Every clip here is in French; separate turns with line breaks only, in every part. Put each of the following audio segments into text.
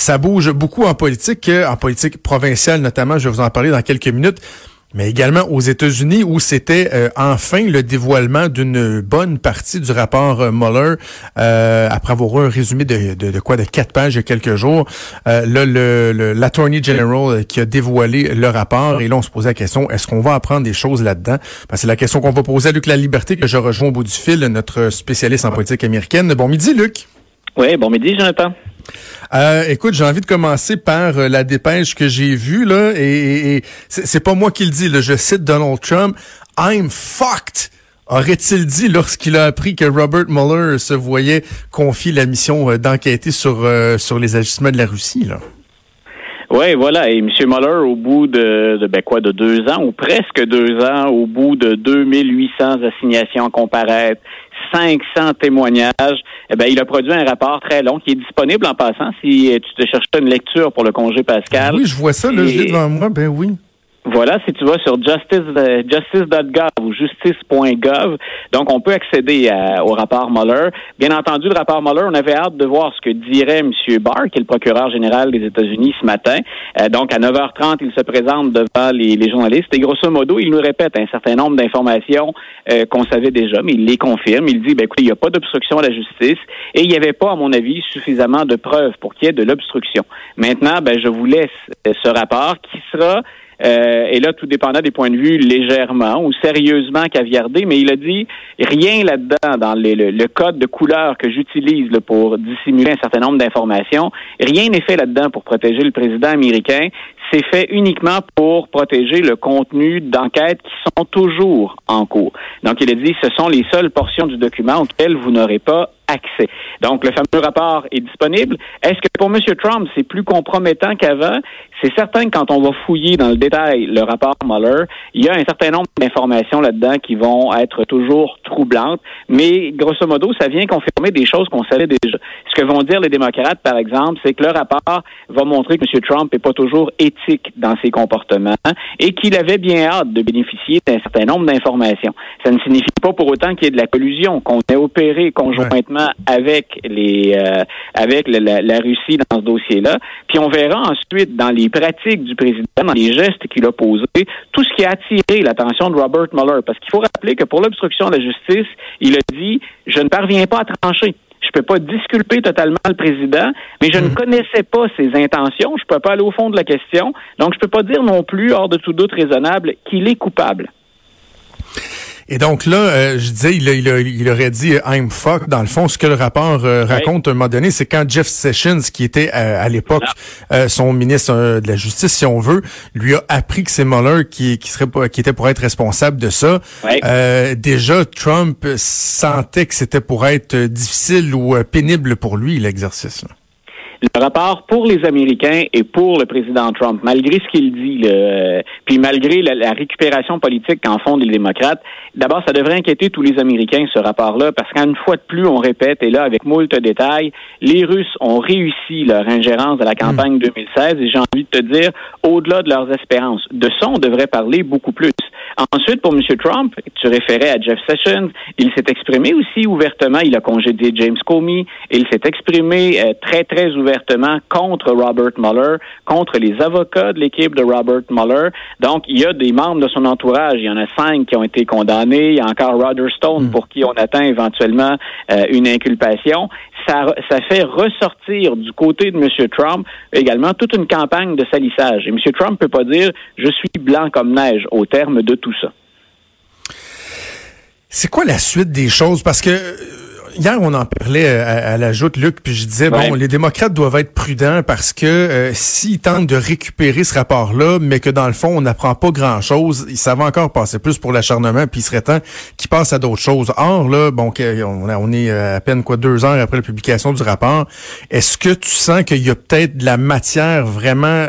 ça bouge beaucoup en politique, en politique provinciale notamment. Je vais vous en parler dans quelques minutes mais également aux États-Unis où c'était euh, enfin le dévoilement d'une bonne partie du rapport euh, Mueller euh, après avoir eu un résumé de, quoi de quatre pages il y a quelques jours. Euh, là, le, l'attorney general qui a dévoilé le rapport et là on se posait la question est-ce qu'on va apprendre des choses là-dedans? C'est la question qu'on va poser à Luc La Liberté que je rejoins au bout du fil, notre spécialiste en politique américaine. Bon midi, Luc.
Oui, bon midi, Jonathan.
Euh, écoute, j'ai envie de commencer par euh, la dépêche que j'ai vue là, et, c'est pas moi qui le dis. Là, je cite Donald Trump. I'm fucked. Aurait-il dit lorsqu'il a appris que Robert Mueller se voyait confier la mission euh, d'enquêter sur sur les agissements de la Russie là?
Oui, voilà. Et M. Mueller, au bout de, de ben quoi, de deux ans, ou presque deux ans, au bout de 2800 assignations à comparaître, 500 témoignages, eh ben, il a produit un rapport très long qui est disponible en passant si tu te cherches une lecture pour le congé pascal.
Oui, je vois ça, là, je l'ai devant moi, ben oui.
Voilà, si tu vas sur justice euh, justice.gov ou justice.gov, donc on peut accéder au rapport Mueller. Bien entendu, le rapport Mueller, on avait hâte de voir ce que dirait M. Barr, qui est le procureur général des États-Unis ce matin. Euh, donc à 9h30, il se présente devant les, journalistes et grosso modo, il nous répète un certain nombre d'informations euh, qu'on savait déjà, mais il les confirme. Il dit, ben écoutez, il n'y a pas d'obstruction à la justice et il n'y avait pas, à mon avis, suffisamment de preuves pour qu'il y ait de l'obstruction. Maintenant, ben je vous laisse ce rapport qui sera euh, et là, tout dépendant des points de vue, légèrement ou sérieusement caviardé, mais il a dit rien là-dedans dans le, code de couleur que j'utilise pour dissimuler un certain nombre d'informations. Rien n'est fait là-dedans pour protéger le président américain. C'est fait uniquement pour protéger le contenu d'enquêtes qui sont toujours en cours. Donc, il a dit ce sont les seules portions du document auxquelles vous n'aurez pas Donc, le fameux rapport est disponible. Est-ce que pour M. Trump, c'est plus compromettant qu'avant? C'est certain que quand on va fouiller dans le détail le rapport Mueller, il y a un certain nombre d'informations là-dedans qui vont être toujours troublantes, mais grosso modo, ça vient confirmer des choses qu'on savait déjà. Ce que vont dire les démocrates, par exemple, c'est que le rapport va montrer que M. Trump n'est pas toujours éthique dans ses comportements et qu'il avait bien hâte de bénéficier d'un certain nombre d'informations. Ça ne signifie pas pour autant qu'il y ait de la collusion, qu'on ait opéré conjointement avec les euh, avec la, la, Russie dans ce dossier-là. Puis on verra ensuite dans les pratiques du président, dans les gestes qu'il a posés, tout ce qui a attiré l'attention de Robert Mueller. Parce qu'il faut rappeler que pour l'obstruction de la justice, il a dit je ne parviens pas à trancher. Je ne peux pas disculper totalement le président, mais je ne hmm. connaissais pas ses intentions. Je ne peux pas aller au fond de la question. Donc, je ne peux pas dire non plus, hors de tout doute raisonnable, qu'il est coupable.
Et donc là, euh, je disais, il, il, il, aurait dit euh, I'm fuck. Dans le fond, ce que le rapport euh, raconte à un moment donné, c'est quand Jeff Sessions, qui était à l'époque son ministre de la Justice, si on veut, lui a appris que c'est Mueller qui, qui serait qui était pour être responsable de ça. déjà, Trump sentait que c'était pour être difficile ou pénible pour lui l'exercice
le rapport pour les Américains et pour le président Trump, malgré ce qu'il dit, le, puis malgré la, récupération politique qu'en font les démocrates, d'abord, ça devrait inquiéter tous les Américains, ce rapport-là, parce qu'une fois de plus, on répète, et là, avec moult détails, les Russes ont réussi leur ingérence dans la campagne 2016, hmm. et j'ai envie de te dire, au-delà de leurs espérances. De ça, on devrait parler beaucoup plus. Ensuite, pour M. Trump, tu référais à Jeff Sessions, il s'est exprimé aussi ouvertement, il a congédié James Comey, il s'est exprimé euh, très, très ouvertement contre Robert Mueller, contre les avocats de l'équipe de Robert Mueller. Donc, il y a des membres de son entourage, il y en a cinq qui ont été condamnés, il y a encore Roger Stone hmm. pour qui on attend éventuellement euh, une inculpation. Ça, ça fait ressortir du côté de M. Trump également toute une campagne de salissage. Et M. Trump peut pas dire je suis blanc comme neige au terme de tout ça.
C'est quoi la suite des choses? Parce que euh, hier, on en parlait à, la joute, Luc, puis je disais, bon, les démocrates doivent être prudents parce que euh, s'ils tentent de récupérer ce rapport-là, mais que dans le fond, on n'apprend pas grand-chose, ça va encore passer plus pour l'acharnement, puis il serait temps qu'ils passent à d'autres choses. Or, là, bon, on, on est euh, à peine quoi deux heures après la publication du rapport. Est-ce que tu sens qu'il y a peut-être de la matière vraiment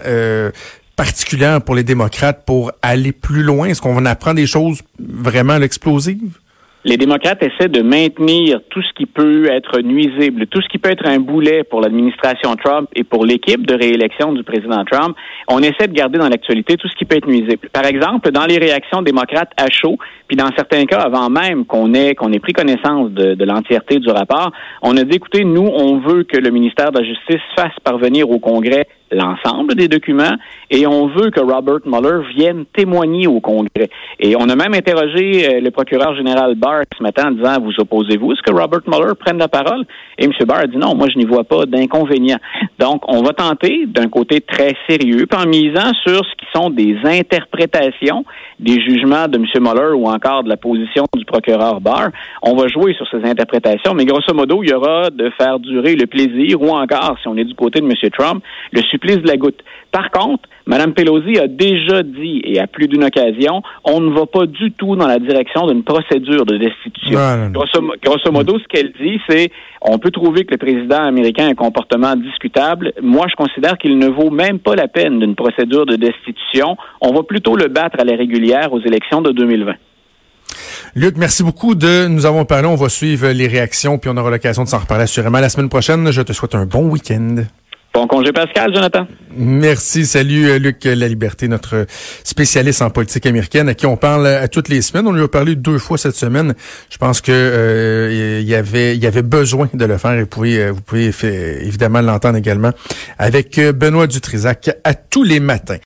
particulière pour les démocrates pour aller plus loin? Est-ce qu'on apprend des choses vraiment explosives?
Les démocrates essaient de maintenir tout ce qui peut être nuisible, tout ce qui peut être un boulet pour l'administration Trump et pour l'équipe de réélection du président Trump. On essaie de garder dans l'actualité tout ce qui peut être nuisible. Par exemple, dans les réactions démocrates à chaud, puis dans certains cas avant même qu'on ait qu'on ait pris connaissance de, de l'entièreté du rapport, on a dit écoutez, nous on veut que le ministère de la Justice fasse parvenir au Congrès l'ensemble des documents et on veut que Robert Mueller vienne témoigner au Congrès. Et on a même interrogé euh, le procureur général Barr ce matin en disant vous opposez-vous? À ce que Robert Mueller prenne la parole? Et M. Barr a dit non, moi je n'y vois pas d'inconvénient. Donc on va tenter d'un côté très sérieux, en misant sur ce qui sont des interprétations des jugements de M. Mueller ou encore de la position du procureur Barr. On va jouer sur ces interprétations, mais grosso modo, il y aura de faire durer le plaisir ou encore, si on est du côté de M. Trump, le de la goutte. Par contre, Mme Pelosi a déjà dit, et à plus d'une occasion, on ne va pas du tout dans la direction d'une procédure de destitution. Grosso, modo, ce qu'elle dit, c'est on peut trouver que le président américain a un comportement discutable. Moi, je considère qu'il ne vaut même pas la peine d'une procédure de destitution. On va plutôt le battre à la régulière aux élections de 2020.
Luc, merci beaucoup de nous avons parlé. On va suivre les réactions, puis on aura l'occasion de s'en reparler assurément la semaine prochaine. Je te souhaite un bon week-end.
Bon congé Pascal, Jonathan.
Merci. Salut euh, Luc La Liberté, notre spécialiste en politique américaine à qui on parle à toutes les semaines. On lui a parlé deux fois cette semaine. Je pense que euh, y avait y avait besoin de le faire et vous pouvez, euh, vous évidemment l'entendre également avec Benoît Dutrisac à tous les matins.